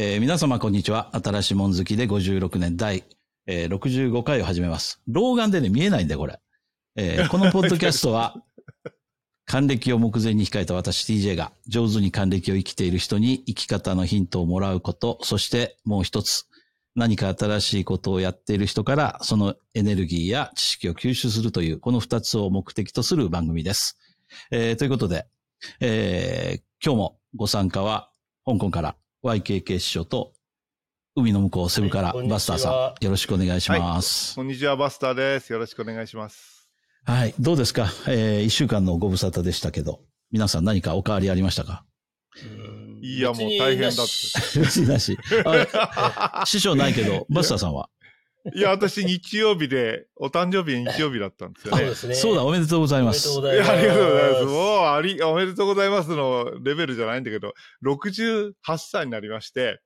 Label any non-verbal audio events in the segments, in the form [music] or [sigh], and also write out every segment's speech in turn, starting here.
えー皆様こんにちは。新しいもん好きで56年第、えー65回を始めます。老眼でね、見えないんだよ、これ。えー [laughs] このポッドキャストは、還暦を目前に控えた私 TJ が上手に還暦を生きている人に生き方のヒントをもらうこと、そしてもう一つ、何か新しいことをやっている人からそのエネルギーや知識を吸収するという、この二つを目的とする番組です。えーということで、えー今日もご参加は香港から YKK 師匠と海の向こうセブからはいバスターさん、よろしくお願いします。こんにちは、バスターです。よろしくお願いします。はい。どうですか？えー一週間のご無沙汰でしたけど、皆さん何かお変わりありましたか？うんいや、もう大変だっなし別になし。師匠ないけど、バスターさんは？た。いや、私、日曜日で、お誕生日日曜日だったんですよね。そうですね。そうだ、おめでとうございまおめでとうす。ございます。ありがとうございます。もう、あり、おめでとうございますのレベルじゃないんだけど、68歳になりまして、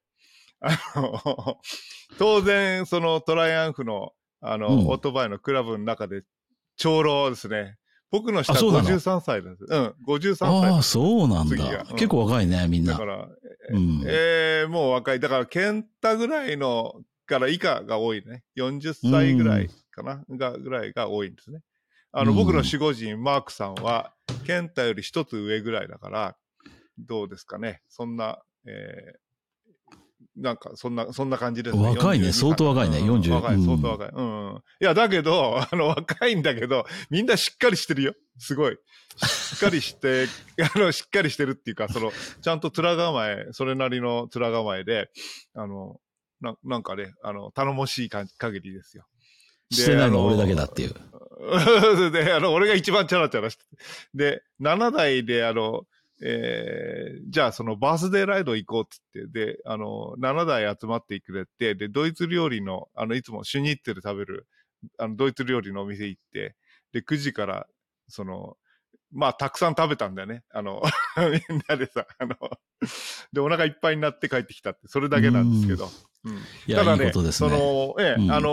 あの、[laughs] 当然、そのトライアンフの、あの、うんオートバイのクラブの中で、長老ですね。僕の下あそうなの？53歳です。うん、53歳ああ。そうなんだ。うん結構若いね、みんなだか。ら、うんえー、もう若い。だから、ケンタぐらいの、から以下が多いね。40歳ぐらいかな、が、ぐらいが多いんですね。あの、うん僕の守護神、マークさんは、ケンタより一つ上ぐらいだから、どうですかね。そんな、えー、なんか、そんな、そんな感じですね。若いね42相当若いねうん40若い、うん相当若い。うん。いや、だけど、[laughs] あの、若いんだけど、みんなしっかりしてるよ。すごい。しっかりして、[laughs] あの、しっかりしてるっていうか、その、ちゃんと面構え、それなりの面構えで、あの、ななんかね、あの、頼もしいか限りですよ。でしてないの俺だけだっていう。[laughs] で、あの、俺が一番チャラチャラしてて。で、7台で、あの、えーじゃあそのバースデーライド行こうっつって、で、あの、7台集まってくれて、で、ドイツ料理の、あの、いつもシュニッツェル食べる、あの、ドイツ料理のお店行って、で、9時から、その、まあ、たくさん食べたんだよね。あの、[laughs] みんなでさ、あの、で、お腹いっぱいになって帰ってきたって、それだけなんですけど。うんただね、いいね。その、ええ、うんあの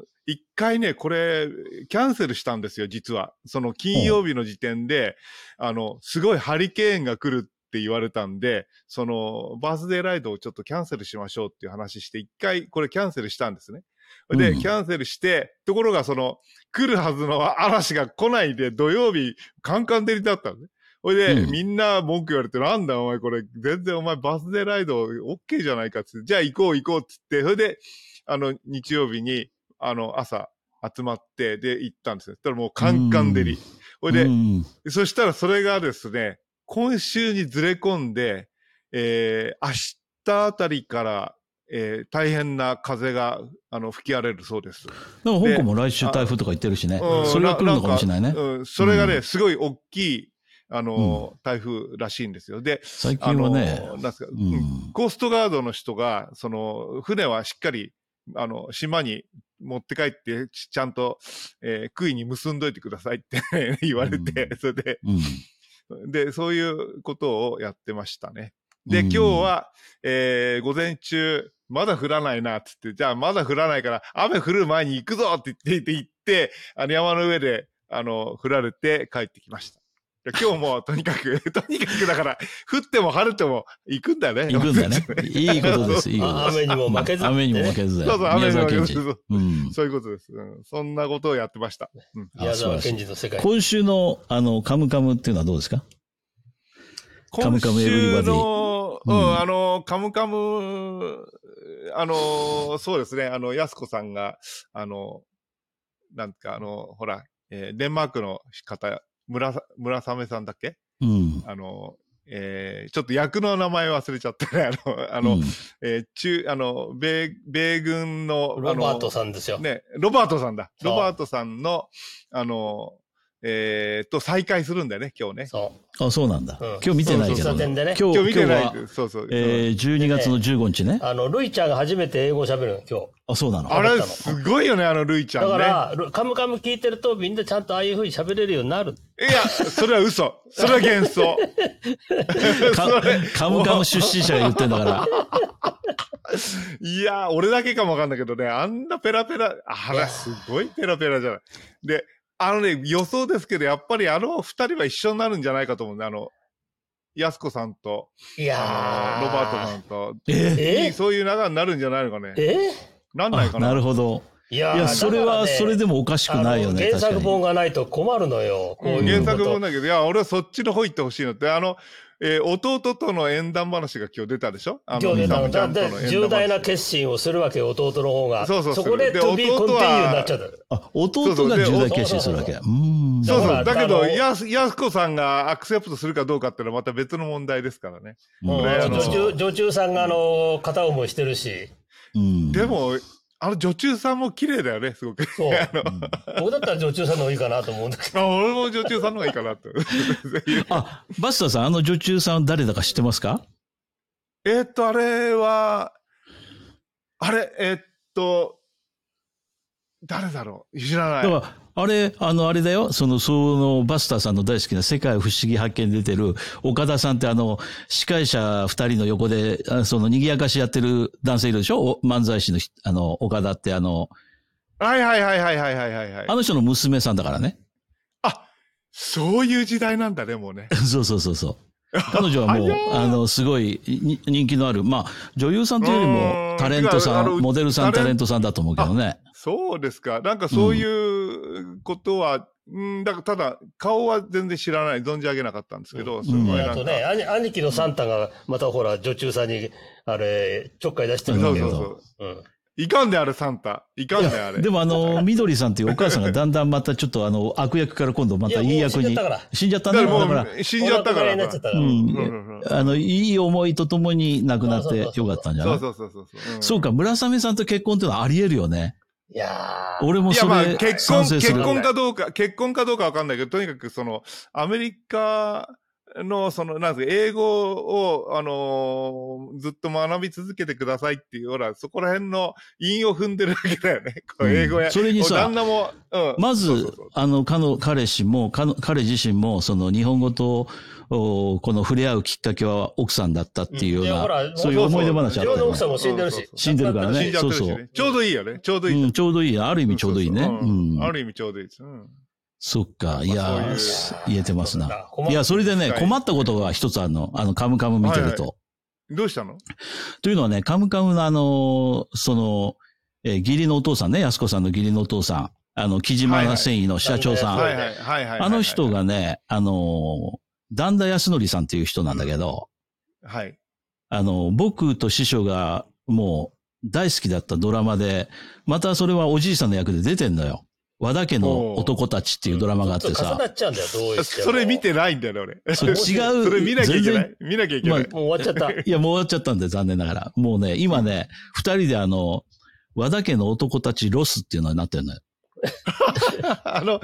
ー一回ね、これ、キャンセルしたんですよ、実は。その金曜日の時点で、あの、すごいハリケーンが来るって言われたんで、その、バースデーライドをちょっとキャンセルしましょうっていう話して、一回これキャンセルしたんですね。で、うんキャンセルして、ところがその、来るはずの嵐が来ないで、土曜日、カンカン照りだったのね。ほいで、うんみんな文句言われて、なんだお前これ、全然お前バースデーライド OK じゃないかっつって、じゃあ行こう行こうっつって、それで、あの、日曜日に、あの、朝集まって、で、行ったんですよ。そしたらもうカンカン照り。ほいで、うんそしたらそれがですね、今週にずれ込んで、えー、明日あたりから、えー、大変な風が、あの、吹き荒れるそうです。だから香港も来週台風とか言ってるしねうん。それが来るのかもしれないね。うん、それがね、うんすごい大きい、あの、台風らしいんですよ。で、最あの、近はね、なんですか、ううんん。コーストガードの人が、その、船はしっかり、あの、島に持って帰って、ちちゃんと、えー、杭に結んどいてくださいって [laughs] 言われて、うんそれで、うん。で、そういうことをやってましたね。で、うん今日は、えー午前中、まだ降らないな、つって、じゃあまだ降らないから、雨降る前に行くぞって言って、行って、あの山の上で、あの、降られて帰ってきました。で今日も [laughs] とにかく、とにかくだから、降っても晴れても行くんだね。行くんだね。[laughs] いいことです、いいことあです。雨にも負けず。雨にも負けず。そうそう、雨宮の沢賢治。そううん。そういうことです、うん。そんなことをやってました。うん宮沢賢治の世界。今週の、あの、カムカムっていうのはどうですか？カムカムエブリバううんん、あの、カムカム、あの、そうですね、あの、やすこさんが、あの、なんか、あの、ほら、えーデンマークの方、村さ、村雨さんだっけ？うん。あの、えーちょっと役の名前忘れちゃったね。あの、あの、うんえー中、あの、米、米軍の、ロバートんさんですよ。ね、ロバートさんだ。ロバートさんの、あの、えー、と、再会するんだよね、今日ね。そあ、そうなんだ。うん今日見てないけどね今日、今日見てないそうそう。えー、12月の15日ねう。。あの、ルイちゃんが初めて英語を喋るの、今日。あ、そうなの。あれ、すごいよね、あの、ルイちゃんね。だから、ルカムカム聞いてると、みんなちゃんとああいう風に喋れるようになる。いや、それは嘘。それは幻想。[laughs] カムカム出身者が言ってんだから。いや、俺だけかもわかんないけどね、あんなペラペラ、あら、すごいペラペラじゃない。で、あのね、予想ですけど、やっぱりあの二人は一緒になるんじゃないかと思うんで、あの、安子さんと、いやあの、ロバートさん。んと、ええいいそういう仲になるんじゃないのかね。えあなんないかな。なるほど。いやいや、それは、それでもおかしくないよね。原作本がないと困るのよ。こううん原作本だけど、いや、俺はそっちの方行ってほしいのって、あの、えー弟との縁談話が今日出たでしょ？あ今日出たのだ重大な決心をするわけよ、弟の方が。そうそうそうこでで to be 弟は continue になっちゃった。に。あ、弟が重大決心するわけ。うそう。そうそう。だけど、やす、やすこさんがアクセプトするかどうかっていうのはまた別の問題ですからね。うんうんねあの女中女中さんがあの片思いしてるし。うんで、も、あの女中さんも綺麗だよね、すごく。そう。[laughs] あの僕だったら女中さんの方がいいかなと思うんだけど。[laughs] あ俺も女中さんの方がいいかなって。[laughs] あ、バスターさん、あの女中さん誰だか知ってますか？えーっと、あれは、あれ、えーっと、誰だろう？知らない。だから、あれ、あの、あれだよ。その、その、バスターさんの大好きな世界不思議発見出てる、岡田さんってあの、司会者二人の横で、その、賑やかしやってる男性いるでしょ？漫才師の、あの、岡田ってあの、はいはいはいはいはいはいはい。あの人の娘さんだからね。あ、そういう時代なんだね、もうね。[laughs] そうそうそうそう。彼女はもう、あの、すごい人気のある、まあ、女優さんというよりも、タレントさん、モデルさん、タレントさんだと思うけどね。そうですか。なんかそういう、うことは、うん、だからただ、顔は全然知らない、存じ上げなかったんですけど、んすごあとね、兄兄貴のサンタがまたほら、女中さんに、あれ、ちょっかい出してるそうわけよ。そうそう。うん。いかんねあれ、サンタ。いかんねあれ。でもあの、みどりさんっていうお母さんがだんだんまたちょっとあの、悪役から今度またいい役に。死んじゃったんだだから死んじゃったから。になっちゃったから。うんうんうんうんあの、いい思いとともに亡くなってそうそうそうよかったんじゃない？うそそうそうそう。んそうか、村雨さんと結婚っていうのはあり得るよね。いや俺もそれまあ、結婚。結婚かどうか、結婚かどうかわかんないけど、とにかくその、アメリカの、その、なんですか、英語を、あのーずっと学び続けてくださいっていう、ほら、そこら辺の韻を踏んでるわけだよね。[laughs] 英語や。うんそれにさ旦那も、うん。まずそうそうそう、あの、かの、彼氏も、かの、彼自身も、その、日本語と、おこの触れ合うきっかけは奥さんだったっていうような、そういう思い出話あったよね自分の奥さんも死んでるし。死んでるからねそうそうね。ちょうどいいよね。ちょうどいい。うん、ちょうどいい。ある意味ちょうどいいね。ある意味ちょうどいいです。うん。そっか。いや言えてますな。いや、それでね、はい困ったことが一つあるの。あの、カムカム見てると。はいどうしたの？というのはね、カムカムのあの、その、えー義理のお父さんね、安子さんの義理のお父さん。あの、木島繊維の社長さん。ははいはいはいはい。あの人。がね、あの、段田康則さんっていう人なんだけど、はい。あの、僕と師匠がもう大好きだったドラマで、またそれはおじいさんの役で出てんのよ。和田家の男たちっていうドラマがあってさちょっと重な。っちゃうんだよ、どう言ってもそれ見てないんだよね、俺。そう違うそれ見なきゃいけな全い。見なきゃいけない。まもう終わっちゃった。いや、もう終わっちゃったんで残念ながら。もうね、今ね、二人であの、和田家の男たちロスっていうのになってるのよ。[laughs] あの、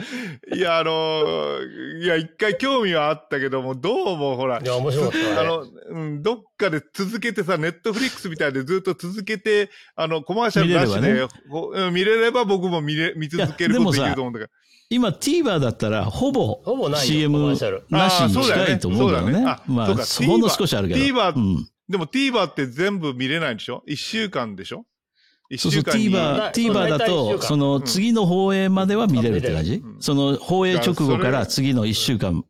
いや、あの、いや、一回興味はあったけども、どうもほらい、や、面白かったね。あの、うん、どっかで続けてさ、ネットフリックスみたいでずっと続けて、あの、コマーシャルなしで、見れれほうん見れれば僕も見れ、見続けることできると思うんだけど。今 TVer だったらほぼほぼないよ CM コマーシャルなしにあーそうだよね近いと思うんだよね。そうだよねあまあ、そうかほんの少しあるけど。TVer うん。でも TVer って全部見れないんでしょ？一週間でしょ？一そうそう。TVer、TVer だと、間その次の放映までは見れるって感じ？うんその放映直後から次の一週間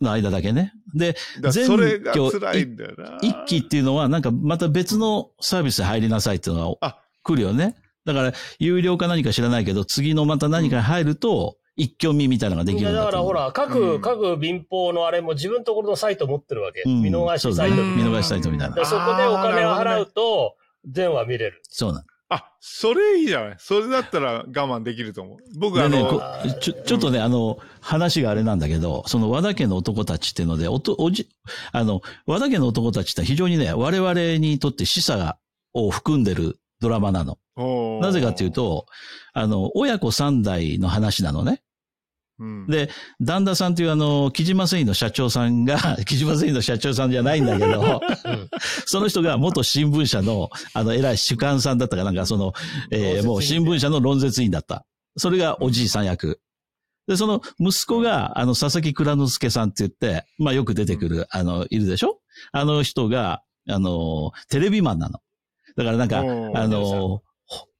の間だけね。で、全それが挙辛いんだよな。一期っていうのはなんかまた別のサービスで入りなさいっていうのがあ来るよね。だから、有料か何か知らないけど、次のまた何かに入ると、一挙見みたいなのができるんだ。だからほら、う各、ん各民放のあれも自分のところのサイト持ってるわけ。うん見逃しサイトみたいな。見逃しサイトみたいなでそこでお金を払うと、全話見れる。そうなんあ、それいいじゃない。それだったら我慢できると思う。僕あの、でねこちょ、ちょっとね、あの、話があれなんだけど、その和田家の男たちっていうので、おと、おじ、あの、和田家の男たちって非常にね、我々にとって示唆を含んでるドラマなの。なぜかっていう、と、あの、親子三代の話なのね。うん、で、旦那さんっていうあの、木島繊維の社長さんが、[laughs] 木島繊維の社長さんじゃないんだけど、うんその人が元新聞社の、あの、偉い主幹さんだったかなんか、その、えーもう新聞社の論説員だった。それがおじいさん役。で、その息子が、あの、佐々木蔵之介さんって言って、まあよく出てくる、あの、いるでしょ？あの人が、あの、テレビマンなの。だからなんか、あの、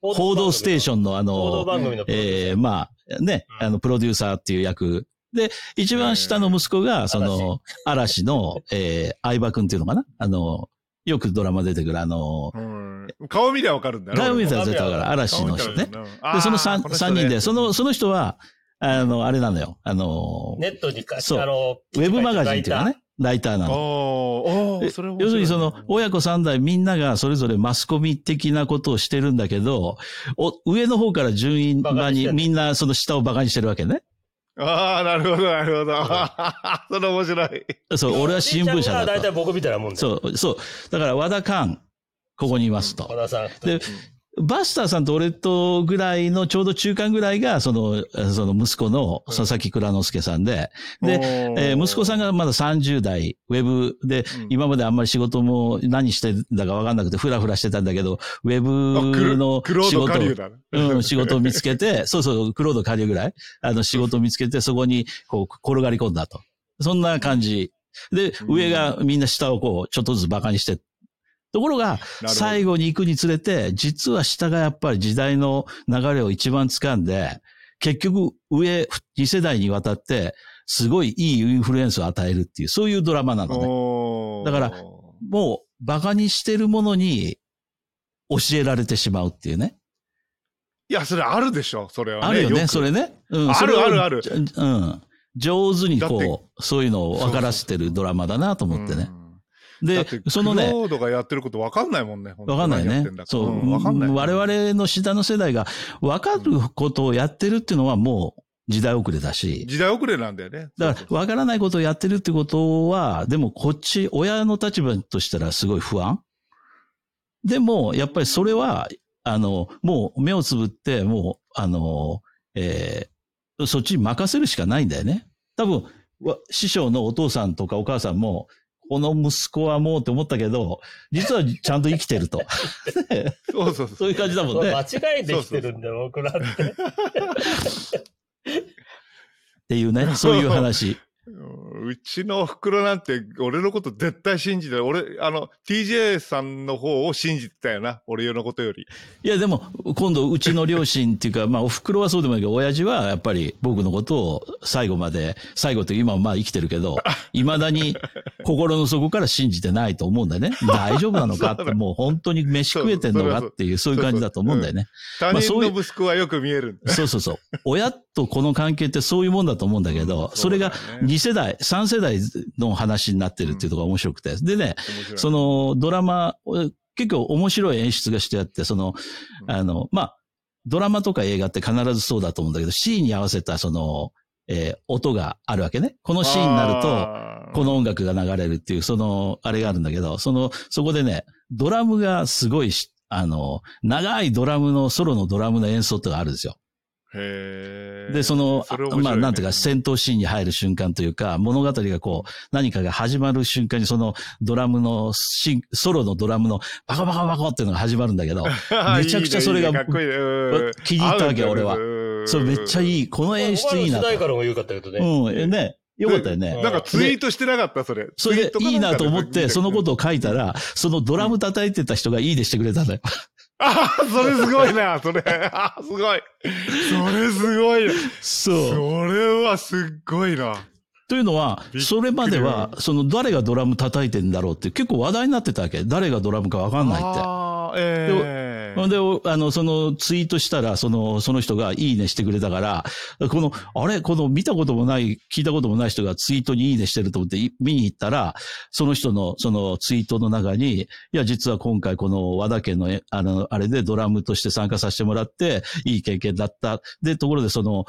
報道ステーションのあ報道の、番組のプロデューサー。えーまあ、ね、うん。あの、プロデューサーっていう役。で、一番下の息子が、その、嵐。の、えー、相葉くんっていうのかな？あの、よくドラマ出てくる、あの、うん。顔見りゃわかるんだよ顔見たら絶対わかる。嵐の人ね。で、その三三人で、その、その人は、あの、あれなのよ。あの、ネットにか、そう。あの、ウェブマガジンっていうかね、ライターなの。おーおーそれ面白い要するにその、親子三代みんながそれぞれマスコミ的なことをしてるんだけど、お上の方から順位場にみんなその下を馬鹿にしてるわけね。ああ、なるほど、なるほど。そ [laughs] れ面白い。そう、俺は新聞社だと。大体僕みたいなもんで。そう、そう。だから和田寛、ここにいますと。和田さん。で、バスターさんと俺とぐらいのちょうど中間ぐらいが、その、その息子の佐々木蔵之介さんで、で、えー息子さんがまだ30代、ウェブで、今まであんまり仕事も何してんだかわかんなくて、ふらふらしてたんだけど、ウェブの仕事ね。うん、仕事を見つけて、[laughs] そうそう、クロード下流ぐらい、あの、仕事を見つけて、そこに、こう、転がり込んだと。そんな感じ。で、うん上がみんな下をこう、ちょっとずつ馬鹿にして。ところが、最後に行くにつれて、実は下がやっぱり時代の流れを一番掴んで、結局上2世代にわたって、すごいいいインフルエンスを与えるっていう、そういうドラマなのね。だからもう、馬鹿にしてるものに教えられてしまうっていうね。いや、それあるでしょ、それはね。あるよね、くそれね。うん、あるそれをあるあるうん。上手にこう、そういうのを分からせてるドラマだなと思ってね。でそのねク、ロードがやってること分かんないもんね。分かんないね。そう、うん、分かんない。我々の下の世代が分かることをやってるっていうのはもう時代遅れだし、時代遅れなんだよね。だから分からないことをやってるってことは、でもこっち、親の立場としたらすごい不安。でも、やっぱりそれは、あの、もう目をつぶって、もう、あの、えーそっちに任せるしかないんだよね。多分、わ師匠のお父さんとかお母さんも、この息子はもうって思ったけど、実はちゃんと生きてると。そうそうそう。そういう感じだもんね。間違いできてるんだよ、僕らって。っていうね、そういう話。[laughs] うちのお袋なんて、俺のこと絶対信じてる。俺、あの、TJ さんの方を信じてたよな。俺のことより。いや、でも、今度、うちの両親っていうか、まあ、お袋はそうでもないけど、親父はやっぱり僕のことを最後まで、最後って今もまあ生きてるけど、未だに心の底から信じてないと思うんだよね。大丈夫なのかって、[laughs] もう本当に飯食えてんのかっていう、そういう感じだと思うんだよね。他人そういうの息子はよく見える。そうそうそう。親とこの関係ってそういうもんだと思うんだけど、それがそうだよね2世代、3世代の話になってるっていうところが面白くて。でね、そのドラマ、結構面白い演出がしてあって、その、うんあの、まあ、ドラマとか映画って必ずそうだと思うんだけど、シーンに合わせたその、えー音があるわけね。このシーンになると、この音楽が流れるっていう、その、あれがあるんだけど、その、そこでね、ドラムがすごいし、あの、長いドラムの、ソロのドラムの演奏ってのがあるんですよ。で、その、ねまあ、なんていうか、戦闘シーンに入る瞬間というか、物語がこう、何かが始まる瞬間に、そのドラムのシン、ソロのドラムのバカバカバカっていうのが始まるんだけど、[laughs] めちゃくちゃそれがいいねいいねかっこいいねうん気に入ったわけよ俺はうんそれめっちゃいい。この演出いいな主題と。歌の方が良かったけどね。うん、えね。よかったよね。なんかツイートしてなかった、それ。それでいいなと思って、そのことを。を書いたら、そのドラム叩いてた人がいいでしてくれたんだよ。ああ、それすごいな、それ。あーすごい。それすごいな。そう。それはすっごいな。というのはそれまでは、その誰がドラム叩いてんだろうって結構話題になってたわけ。誰がドラムかわかんないって。ああ、ええほんで、おあの、そのツイートしたら、その、その人がいいねしてくれたから、この、あれ？この見たこともない、聞いたこともない人がツイートにいいねしてると思ってい見に行ったら、その人の、そのツイートの中に、いや、実は今回この和田家の、えあの、あれでドラムとして参加させてもらって、いい経験だった。で、ところでその、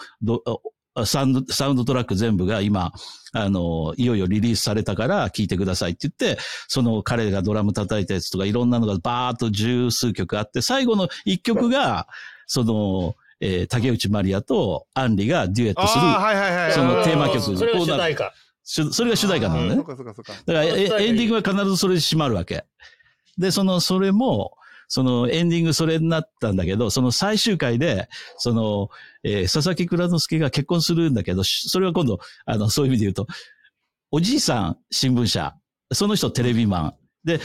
サウンド、サウンドトラック全部が今、あの、いよいよリリースされたから聞いてくださいって言って、その彼がドラム叩いたやつとかいろんなのがバーっと十数曲あって、最後の一曲が、その、えー竹内まりやとアンリがデュエットする。そのテーマ曲それが主題歌。それが主題歌なのね。だからエンディングは必ずそれで閉まるわけ。で、その、それも、そのエンディングそれになったんだけど、その最終回で、その、えー佐々木蔵之介が結婚するんだけど、しそれは今度、あの、そういう意味で言うと、おじいさん新聞社、その人テレビマン。で、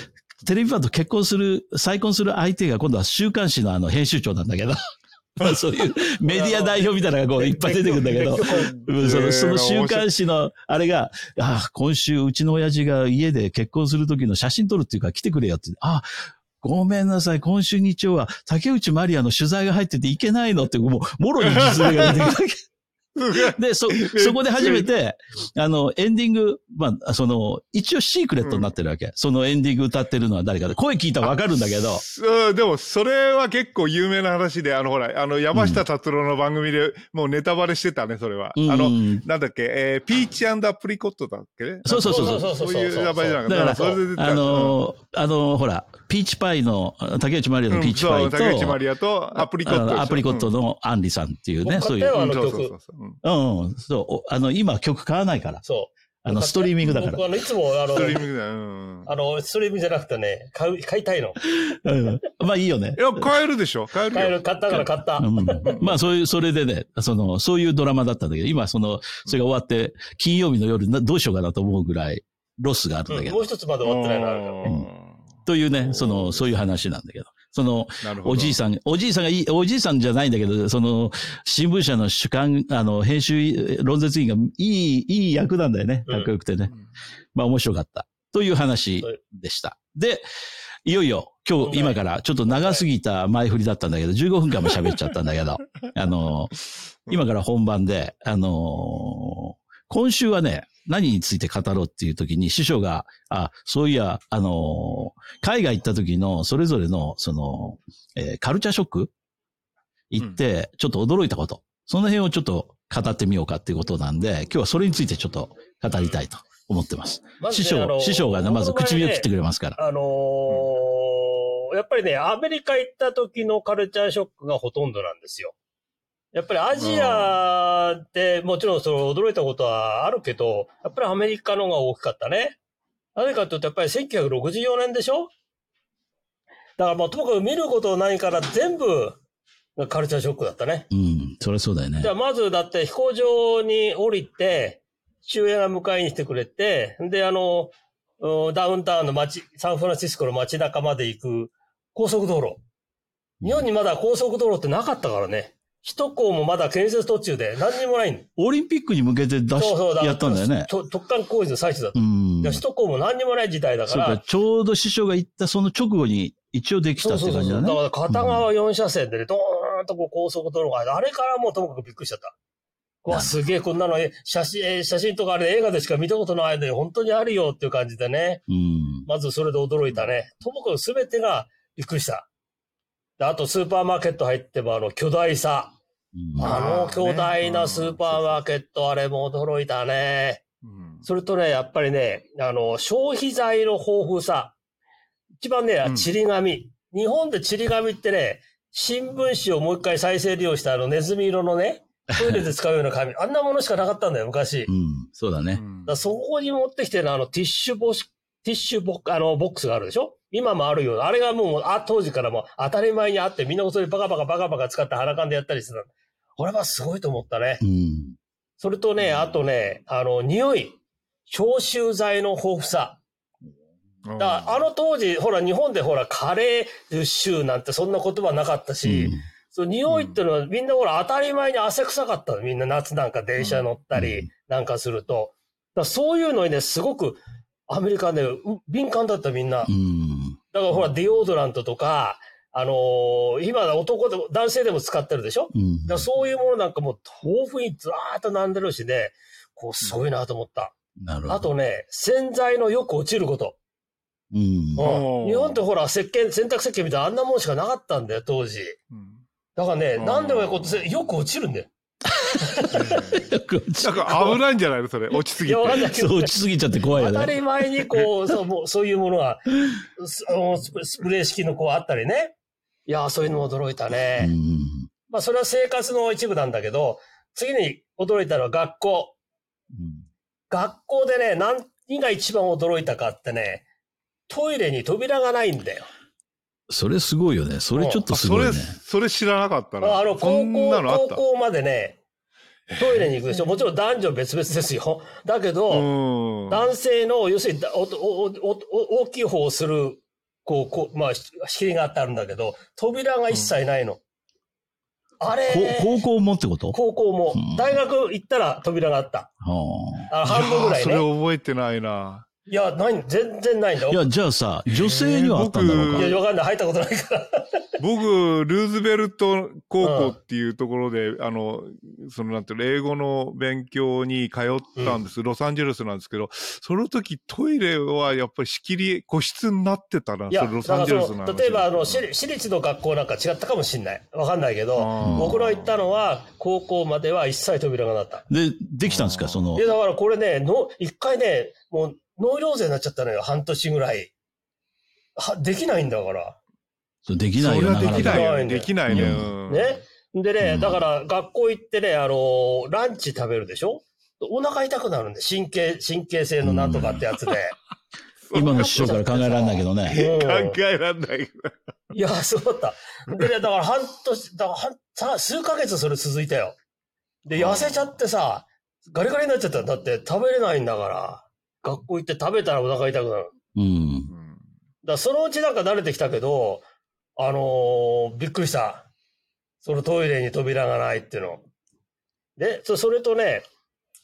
テレビマンと結婚する、再婚する相手が今度は週刊誌のあの編集長なんだけど、[laughs] まあそういうメディア代表みたいなのがこういっぱい出てくるんだけど、うんそのその週刊誌の、あれが、ああ、今週うちの親父が家で結婚する時の写真撮るっていうから来てくれよって。ああ、ごめんなさい、今週日曜は竹内まりやの取材が入ってていけないのって、もう、もろに実例が出てくるわけ。[laughs] で、そ、そこで初めて、あの、エンディング、まあ、その、一応シークレットになってるわけ。そのエンディング歌ってるのは誰かで。声聞いたらわかるんだけど。うん、でも、それは結構有名な話で、あの、ほら、あの、山下達郎の番組でもうネタバレしてたね、それは。うんあの、なんだっけ、えー、ピーチアプリコットだっけ？ねそうそうそうそう。そうそうそういう名前じゃなかった。だからあの、あの、ほら、ピーチパイの、竹内まりやうんのピーチパイそう竹内まと、りやとアプリコットアプリコットのアンリさんっていうね、そういう。あのうんそうそう曲そう。そううんうん、そう、おあの、今曲買わないから。そう。あの、ストリーミングだから。僕あの、いつも、あのスト、リーミングだよ。うん。あの、ストリーミングじゃなくてね、買う、買いたいの。うん。まあいいよねい。や、買えるでしょ買えるよ。買える、買ったから買った。うん、まあそういう、それでね、その、そういうドラマだったんだけど、今その、それが終わって、金曜日の夜な、どうしようかなと思うぐらい、ロスがあるんだけど。うんもう一つまだ終わってないのあるからね。うんというね、その、そういう話なんだけど。その。おじいさん、おじいさんがいい、おじいさんじゃないんだけど、その、新聞社の主観、あの、編集、論説員がいい、いい役なんだよね。うんかっこよくてね。うんまあ面白かった。という話でした。で、いよいよ、今日、今から、ちょっと長すぎた前振りだったんだけど、15分間も喋っちゃったんだけど、[laughs] あの、今から本番で、あの今週はね、何について語ろうっていう時に師匠が、あ、そういや、あの海外行った時のそれぞれの、その、えーカルチャーショック？行って、ちょっと驚いたこと。その辺をちょっと語ってみようかっていうことなんで、今日はそれについてちょっと語りたいと思ってます。まずね師匠、師匠がね、まず唇を切ってくれますから。あのーやっぱりね、アメリカ行った時のカルチャーショックがほとんどなんですよ。やっぱりアジアって、もちろんその驚いたことはあるけど、やっぱりアメリカの方が大きかったね。なぜかというと、やっぱり1964年でしょ？だからもうともかく見ることないから全部カルチャーショックだったね。うん、そりゃそうだよねじゃ。あまずだって飛行場に降りて、父親が迎えに来てくれて、で、あの、うんダウンタウンの街、サンフランシスコの街中まで行く高速道路。日本にまだ高速道路ってなかったからね。首都高もまだ建設途中で何にもないんオリンピックに向けて出し、そうそうだやったんだよね。と特艦工事の最中だ。首都高も何にもない時代だかそうか、ら。ちょうど師匠が行ったその直後に一応できたってそうそうそうそう。だ感じだね。から片側4車線でね、ドーンとこう高速道路があれからもうともかくびっくりしちゃった。うわ、すげえ、こんなの、え写真、え写真とかあれ映画でしか見たことないのに、本当にあるよっていう感じでね。うん。まずそれで驚いたね。ともかく全てがびっくりした。であとスーパーマーケット入ってもあの巨大さ。うんあの巨大なスーパーマーケット、あれも驚いたね。うんそれとね、やっぱりね、あの、消費財の豊富さ。一番ねう、んちり紙。日本でちり紙ってね、新聞紙をもう一回再生利用したあのネズミ色のね、トイレで使うような紙。[laughs] あんなものしかなかったんだよ、昔。うん。そうだね。うんらそこに持ってきてるあのティッシュボス、ティッシュボック、あの、ボックスがあるでしょ？今もあるよ。あれがもう、あ、当時からもう当たり前にあって、みんなそれバカバカバカバカ使って鼻かんでやったりしてた。これはすごいと思ったね。うん。それとね、あとね、あの、匂い。消臭剤の豊富さ。だからあの当時、ほら、日本でほら、カレー臭なんてそんな言葉なかったし、その匂いっていうのはみんなほら、当たり前に汗臭かったの。みんな夏なんか電車乗ったうんりなんかすると。だからそういうのにね、すごくアメリカね、う敏感だったみんな。うん。だからほら、ディオードラントとか、あのー今男でも、男性でも使ってるでしょ？うん。だそういうものなんかもう豆腐にずらーっと並んでるしね、こう、すごいなと思った。なるほど。あとね、洗剤のよく落ちること。うん。うん日本ってほら、石鹸、洗濯石鹸みたいなあんなもんしかなかったんだよ、当時。うんだからね、うんなんでもこよく落ちるんだよ。なんか危ないんじゃないのそれ？落ちすぎてそう、落ちすぎちゃって怖いよ当たね。り前にこう、そうもうそういうものが、すあのスプスプレー式のこうあったりね。いやー、そういうのも驚いたね。うん。まあ、それは生活の一部なんだけど、次に驚いたのは学校。うん学校でね、何が一番驚いたかってね、トイレに扉がないんだよ。それすごいよね。それちょっとあそれ、すごいね。それ知らなかったな。あの、そ高校、た高校までね、トイレに行くでしょ。もちろん男女別々ですよ。だけど、うん。男性の、要するにだおおおお大きい方をする、こう、こう、まあ、し仕切りがあってあるんだけど、扉が一切ないの。あれ、こ高校もってこと？高校もうん。大学行ったら扉があった。はあ半分ぐらいやーそれね。覚えてないな。いや、ない、全然ないんだあいよ。や、じゃあさ、女性にはあったんだろうか。いや、わかんない。入ったことないから。[laughs] 僕、ルーズベルト高校っていうところで、あの、そのなんていうの、英語の勉強に通ったんです。ロサンゼルスなんですけど、その時トイレはやっぱり仕切り、個室になってたな、いや、それロサンゼルスなん例えば、あの、私立私立の学校なんか違ったかもしんない。わかんないけど、僕の行ったのは、高校までは一切扉がなかった。で、できたんですか、その？いや、、だからこれね、の、一回ね、もう、ノイローゼになっちゃったのよ、半年ぐらい。は、できないんだから。そうできないよ、それはで。きないよできないね。ううんね。でね、うんだから学校行ってね、あのーランチ食べるでしょ？お腹痛くなるんで、神経、神経性のなんとかってやつで。[laughs] 今の師匠から考えられないけどね。うん考えらんない。いや、そうだった。でね、だから半年、だから半さ数ヶ月それ続いたよ。で、痩せちゃってさ、ガリガリになっちゃった。だって食べれないんだから。学校行って食べたらお腹痛くなる。うん。うんだからそのうちなんか慣れてきたけど、あのーびっくりした。そのトイレに扉がないっていうの。で、そそれとね、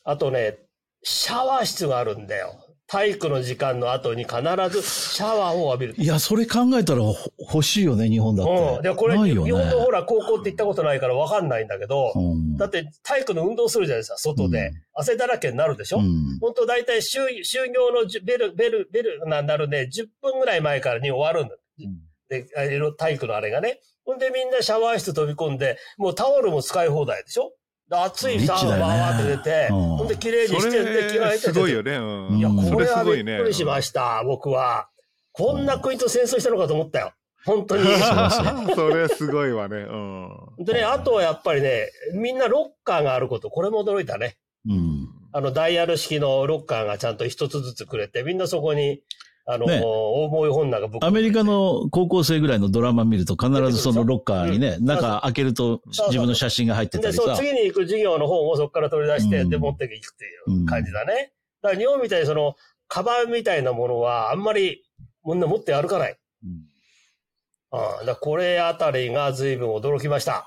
あとね、シャワー室があるんだよ。体育の時間の後に必ずシャワーを浴びる。いや、それ考えたらほ欲しいよね、日本だって。うん。で、これ、ね。日本のほら、高校って行ったことないからわかんないんだけど、うんだって体育の運動するじゃないですか、外で。うん汗だらけになるでしょ、うん本当大体終、終業のじゅベル、ベル、ベルななるね、10分ぐらい前からに終わるんだ。で、体育のあれがね。ほんでみんなシャワー室飛び込んで、もうタオルも使い放題でしょ？で暑いシャワーがバーって出て、うんほんで綺麗にそしてんで着替えれ、てすごいよね。うんいや、うんこれはびそれすごいねっくりしました、僕は。こんな国と戦争したのかと思ったよ。本当に。それすごいわね。うん。でね、あとはやっぱりね、みんなロッカーがあること、これも驚いたね。うん。あの、ダイヤル式のロッカーがちゃんと一つずつくれて、みんなそこに、あの、ね重い本なんかアメリカの高校生ぐらいのドラマ見ると必ずそのロッカーにね、うん中開けると自分の写真が入ってたで、そう、りさ。次に行く授業の本をそこから取り出して、うんで、持っていくっていう感じだね。だから日本みたいにその、カバンみたいなものはあんまり、みんな持って歩かない。うんああ、だこれあたりが随分驚きました。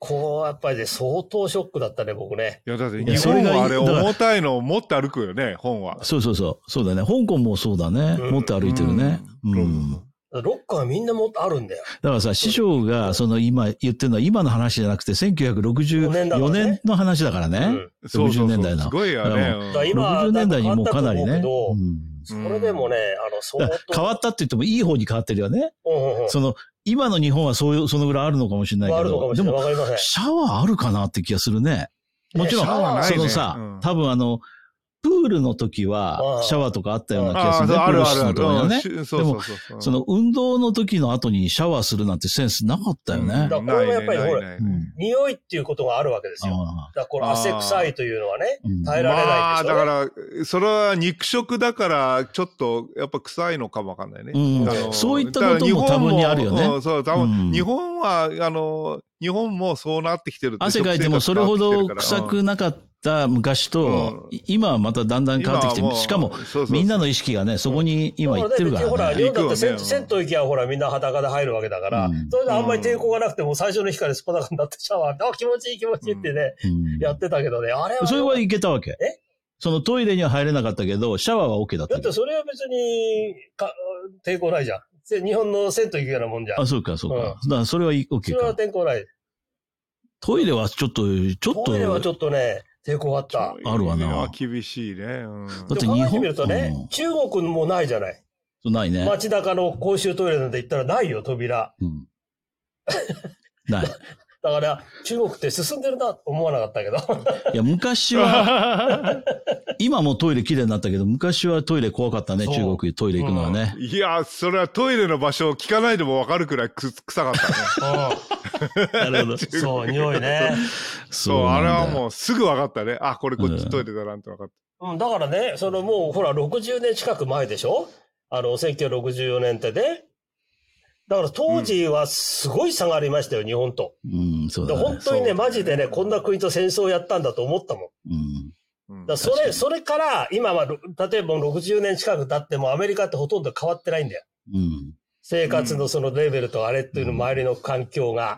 こう、やっぱりね、相当ショックだったね、僕ね。いや、だって日それが本はあれ重たいのを持って歩くよね、本は。そうそうそう。そうだね。香港もそうだね。うん持って歩いてるね。ううんん。ロッカーみんな持ってあるんだよ。だからさ、師匠がその今言ってるのは今の話じゃなくて1964年の話だからね。うんそうそう60そう年代のすごいよね。だから今60年代にもうかなりね。それでもね、あの、相当。変わったって言ってもいい方に変わってるよね。その、今の日本はそういう、そのぐらいあるのかもしれないあけど、でるのかもしれない。も、わかりません。シャワーあるかなって気がするね。もちろん、そのさ、うん多分あの、プールの時はうんシャワーとかあったような気がああ、するね。そうあるあるある。のところにはね。うんしそうそうその運動の時の後にシャワーするなんてセンスなかったよね。だからこれもやっぱりほら匂いっていうことがあるわけですよ。あだからこの汗臭いというのはねうん、耐えられないまあ、んですよ、ね。だから、それは肉食だから、ちょっと、やっぱ臭いのかもわかんないね。うんそういったことも多分にあるよねうんそう、多うん分、日本は、あの、日本もそうなってきてる汗かいてもそれほど臭くなかった昔とうん、い今はまただんだん変わってきてしかもそうそうそうみんなの意識がね、そこに今行ってるかほら、らね。日本だって銭銭湯行きはほらみんな裸で入るわけだから、うんそれであんまり抵抗がなくても最初の日からスパダカになってシャワーで、あ、気持ちいい気持ちいいってね、うんやってたけどね、あれは。それはいけたわけ。え？そのトイレには入れなかったけど、シャワーは OK だっただってそれは別にか抵抗ないじゃん。せ日本の銭湯行くようなもんじゃん。あ、そうか、そうか。うんだからそれはいいそ OK れはか。抵抗ない。トイレはちょっと、ちょっトイレはちょと、っとね、抵抗あった。あるわな厳しいね。うんだって日本みるとね、うん中国もないじゃない。ないね。街中の公衆トイレなんて言ったらないよ、扉。うんない。[laughs] だから、中国って進んでるなと思わなかったけど。いや、昔は、[laughs] 今もトイレ綺麗になったけど、昔はトイレ怖かったね、中国トイレ行くのはね。いや、それはトイレの場所を聞かないでもわかるくらいく臭かったね。[laughs] なるほど。そう、匂いね。そう、あれはもうすぐ分かったね。あ、これこっちトイレだなって分かった。うん、だからね、そのもうほら60年近く前でしょ？あの、1964年ってね。だから当時はすごい差がありましたよ、日本と。うん、そうでだね。本当にね、マジでね、こんな国と戦争をやったんだと思ったもん。うん。うんだそれ、それから、今は、ろ例えば60年近く経ってもアメリカってほとんど変わってないんだよ。うん。生活のそのレベルとあれっていうの周りの環境が。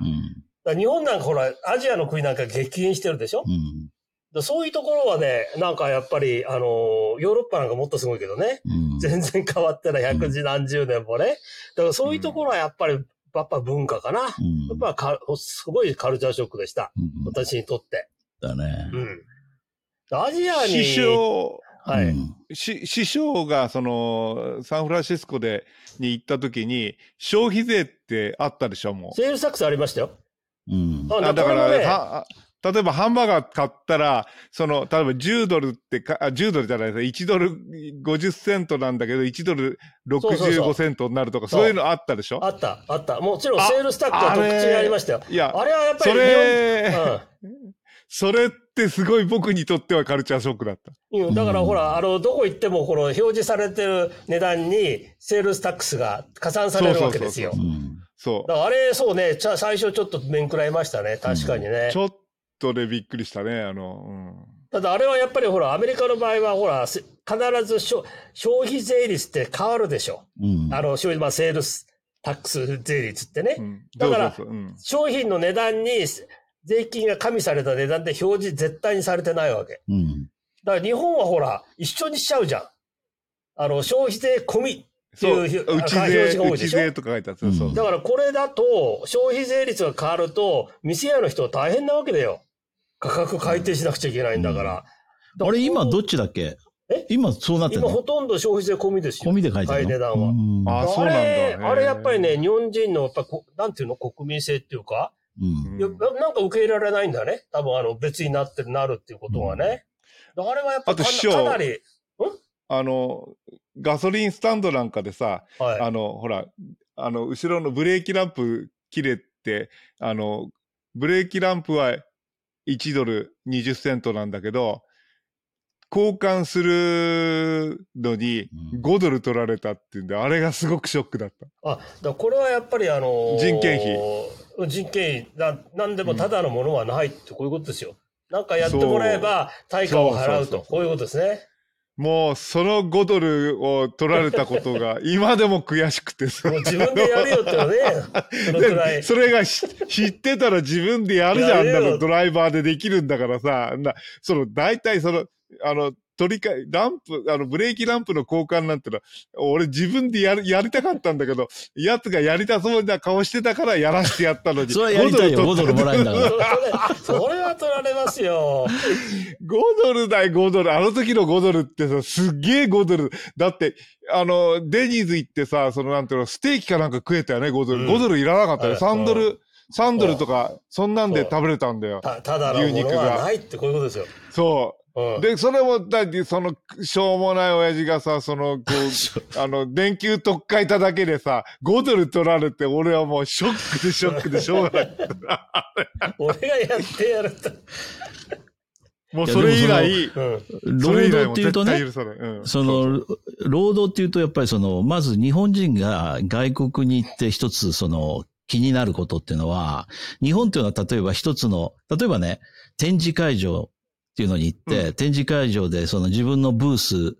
うん。日本なんかほら、アジアの国なんか激減してるでしょ？うん。だそういうところはね、なんかやっぱり、あのーヨーロッパなんかもっとすごいけどね。うん。全然変わってない、百十何十年もね。だからそういうところはやっぱり、やっぱ文化かな。やうんっぱかすごいカルチャーショックでした。うん私にとって。だね。うん。アジアに。師匠、はい。うんし師匠がそのサンフランシスコでに行った時に消費税ってあったでしょもう。セールスタックスありましたよ。うん。ああだから、ねは例えばハンバーガー買ったら、その、例えば10ドルってか、あ10ドルじゃないです1ドル50セントなんだけど、1ドルそうそうそう65セントになるとか、そういうのあったでしょ？あった、あった。もちろんあ sales tax はとっくにありましたよ。いや、あれはやっぱりそ日れ、本、それってすごい僕にとってはカルチャーショックだった。うん。うん、だからうんほら、あの、どこ行っても、この表示されてる値段に、 sales tax が加算されるわけですよそう。あれ、そうね、最初ちょっと面食らいましたね。確かにね。ちょっとでびっくりしたね、あの、うん。ただあれはやっぱりほら、アメリカの場合はほら、せ必ず消消費税率って変わるでしょ。うん。あの、消費、まあ、 sales tax 税率ってね。うん、だから。商品の値段に税金が加味された値段で表示絶対にされてないわけ。うん。だから日本はほら、一緒にしちゃうじゃん。あの、消費税込みっていう表示が多いでしょ内税とか書いてあった。そううんだからこれだと、消費税率が変わると、店屋の人は大変なわけだよ。価格改定しなくちゃいけないんだから。あれ、今どっちだっけ？え？今そうなってる今ほのとんど消費税込みですよ。込みで書いてるのはい値段はうんあそうなんだあれやっぱりね、日本人の、やっぱこ、なんていうの、国民性っていうか、うん。うんいやなんか受け入れられないんだね。多分あの、別になってる、なるっていうことがね。だからあれはやっぱかかなり、あの、ガソリンスタンドなんかでさ、はい。あの、ほら、あの、後ろのブレーキランプ切れて、あの、ブレーキランプは1ドル20セントなんだけど、交換するのにうん5ドル取られたっていうんで、あれがすごくショックだった。あ、だこれはやっぱりあのー人件費。人件費な、なんでもただのものはないってこういうことですよ。なんかやってもらえば対価を払うと。こういうことですね。もう、その5ドルを取られたことが今でも悔しくてさ。もう自分でやるよってね、それがし知ってたら自分でやるじゃん、あんなのドライバーでできるんだからさ、な、その、大体その、あの、取り替え、ランプ、あの、ブレーキランプの交換なんてのは、俺自分でやる、やりたかったんだけど、奴がやりたそうな顔してたからやらしてやったのに。それはやりたいよ、5 5ドルもらえんだそから。れ [laughs] それは取られますよ。5ドルだよ、5ドル。あの時の5ドルってさ、すっげえ5ドル。だって、あの、デニーズ行ってさ、そのなんていうの、ステーキかなんか食えたよね、5ドル。うん5ドルいらなかったよ。はい3ドうル、3ドルとか、そんなんで食べれたんだよ。たただのものはないってこういうことですよ。そう。うん、で、それも、だって、その、しょうもない親父がさ、その、こう、[laughs] あの、電球取っかえただけでさ、5ドル取られて、俺はもうショックでショックで [laughs] しょうがない。俺がやってやると。もうそれ以来、労働っていうとね。その、労働っていうと、やっぱりその、まず日本人が外国に行って一つその気になることっていうのは、日本っていうのは例えば一つの、例えばね、展示会場っていうのに行って、う展示会場でその自分のブース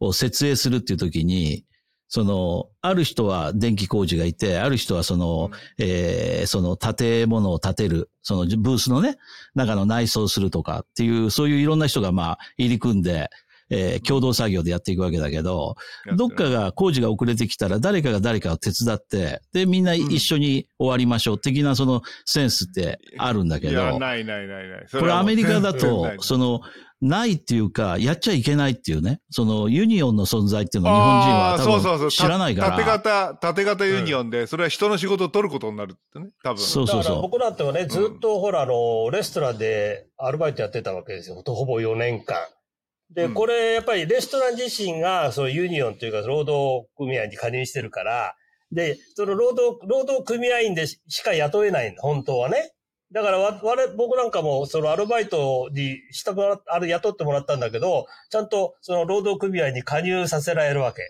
を設営するっていう時に、その、ある人は電気工事がいて、ある人はその、えーその建物を建てる、そのブースのね、中の内装するとかっていう、そういういろんな人がまあ入り組んで、えー共同作業でやっていくわけだけど、どっかが工事が遅れてきたら誰かが誰かを手伝って、で、みんな一緒に終わりましょう的なそのセンスってあるんだけいや、ど、ないないないない。これアメリカだと、その、ないっていうか、やっちゃいけないっていうね、そのユニオンの存在っていうのを日本人は多分知らないかた縦ら。型、縦型ユニオンで、それは人の仕事を取ることになるってね、多分。そうそうだからそ僕なんてはね、ずっとほら、あの、レストランでアルバイトやってたわけですよ。ほぼ4年間。で、うんこれ、やっぱりレストラン自身が、そのユニオンというか、労働組合に加入してるから、で、その労働、労働組合員でししか雇えない本当はね。だからわ、われ、僕なんかも、そのアルバイトにしたもらあれ雇ってもらったんだけど、ちゃんとその労働組合に加入させられるわけ。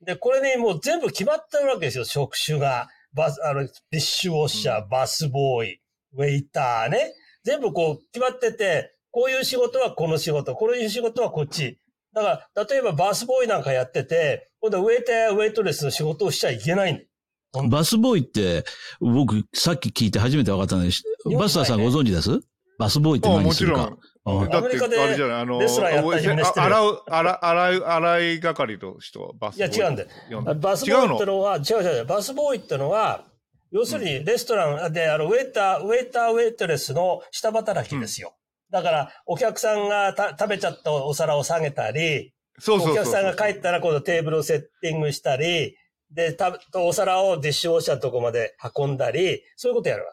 で、これね、もう全部決まってるわけですよ、職種が。バス、あの、ディッシュウォッシャー、バスボーイ、ウェイターね。全部こう決まってて、こういう仕事はこの仕事、こういう仕事はこっち。だから、例えばバスボーイなんかやってて、今度はウェイターやウェイトレスの仕事をしちゃいけないんだバスボーイって、僕、さっき聞いて初めて分かったんです。ねバスターさんご存知です？バスボーイってあ何するかもちろん。。アメリカであれじゃない、あの、レストランやった人みんな知ってる洗う、洗、洗い、洗い係の人、バスいや、違うんだよ。バスボーイってのは、違う違う違う、バスボーイってのは、要するにレストランで、あの、ウェイター、ウェイター、ウェイトレスの下働きですよ。だから、お客さんがた食べちゃったお皿を下げたり、そうそうそうそう。お客さんが帰ったら今度テーブルをセッティングしたり、で、たお皿をディッシュウォッシャーのとこまで運んだり、そういうことやるわ。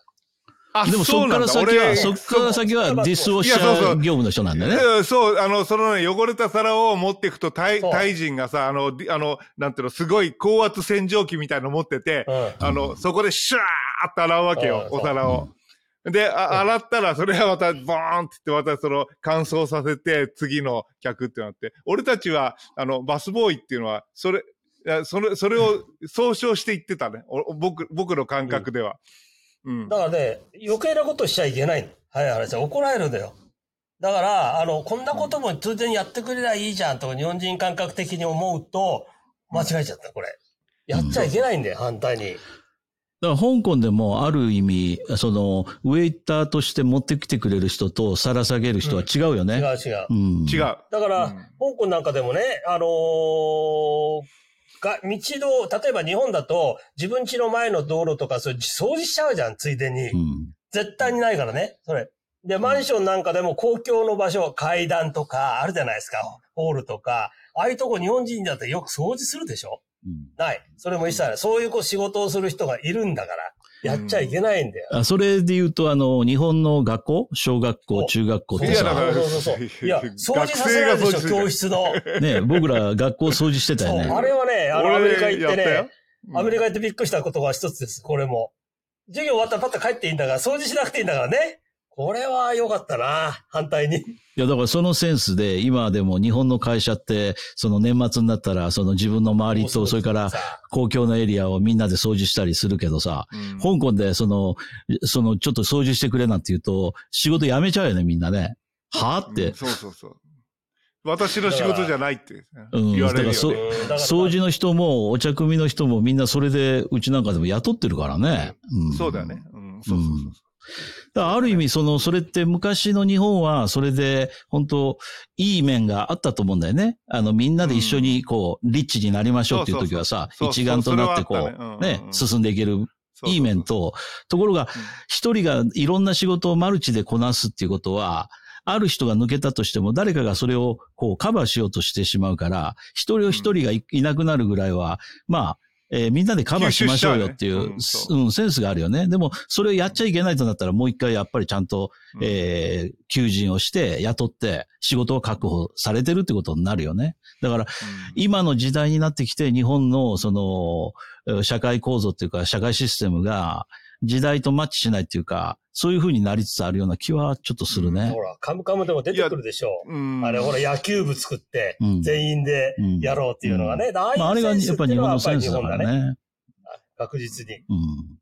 あでもそっから先は、俺そっから先はディスウォッシャいやそうそうー業務の人なんだよね。うんそう、あの、そのね、汚れた皿を持っていくと、タイ、そうタイ人がさ、あの、あの、なんていうの、すごい高圧洗浄機みたいの持ってて、うん。あの、そこでシューって洗うわけよ、うんお皿を。で、あ洗ったら、それはまた、ボーンって言って、またその、乾燥させて、次の客ってなって、俺たちは、あの、バスボーイっていうのは、それ、それ、それを総称して言ってたね。お僕、僕の感覚では。うん。だからね、余計なことしちゃいけないの。はい、話は怒られるんだよ。だから、あの、こんなことも突然やってくれりゃいいじゃんと日本人感覚的に思うと、間違えちゃった、これ。やっちゃいけないんだよ、反対に。だから香港でもある意味、その、ウェイターとして持ってきてくれる人と皿下げる人は違うよ違うね。違う。うん。違う。だから、うん香港なんかでもね、あのーが、道道、例えば日本だと、自分家の前の道路とか、それ掃除しちゃうじゃん、ついでに。うん。絶対にないからね、それ。で、マンションなんかでも公共の場所、階段とかあるじゃないですか、ホールとか。ああいうとこ日本人だってよく掃除するでしょうんない。それも一切ない。そういうこう仕事をする人がいるんだから、やっちゃいけないんだよ。あそれで言うと、あの、日本の学校？小学校、お中学校？っていやそうそうそう。いや、掃除させないでしょ、教室の。ね、僕ら学校掃除してた。よね。あれはね、あの、アメリカ行って俺やったよね、アメリカ行ってびっくりしたことが一つです、これも。授業終わったらパッと帰っていいんだから、掃除しなくていいんだからね。これは良かったな、反対に。いや、だからそのセンスで、今でも日本の会社って、その年末になったら、その自分の周りと、それからさ公共のエリアをみんなで掃除したりするけどさ、うん香港でその、そのちょっと掃除してくれなんて言うと、仕事辞めちゃうよね、みんなね。はあってうん。そうそうそう。私の仕事じゃないってうん言われるよ、ねだからそうんだから掃除の人も、お茶組の人もみんなそれで、うちなんかでも雇ってるからね。んそうだよね。。うん、そうそうそうそう。ある意味、その、それって昔の日本は、それで、本当いい面があったと思うんだよね。あの、みんなで一緒に、こう、リッチになりましょうっていう時はさ、一丸となって、こうね。進んでいける、いい面、と、ところが、一人がいろんな仕事をマルチでこなすっていうことは、ある人が抜けたとしても、誰かがそれをこうカバーしようとしてしまうから、一人一人がいいなくなるぐらいは、まあ、えーみんなでカバーしましょうよっていう、ねうんうん、センスがあるよね。でも、それをやっちゃいけないとなったら、もう一回やっぱりちゃんと、うんえー求人をして、雇って、仕事を確保されてるってことになるよね。だから、今の時代になってきて、日本のその、えー社会構造っていうか、社会システムが、時代とマッチしないっていうか、そういう風になりつつあるような気はちょっとするねほ。ら、カムカムでも出てくるでしょう。うんあれ、ほら、野球部作ってうん、全員でやろうっていうのがね。うまあ、あれがセンスやっぱり日本のセンスだっていうのはやっぱり日本だね。からね。確実に。うん。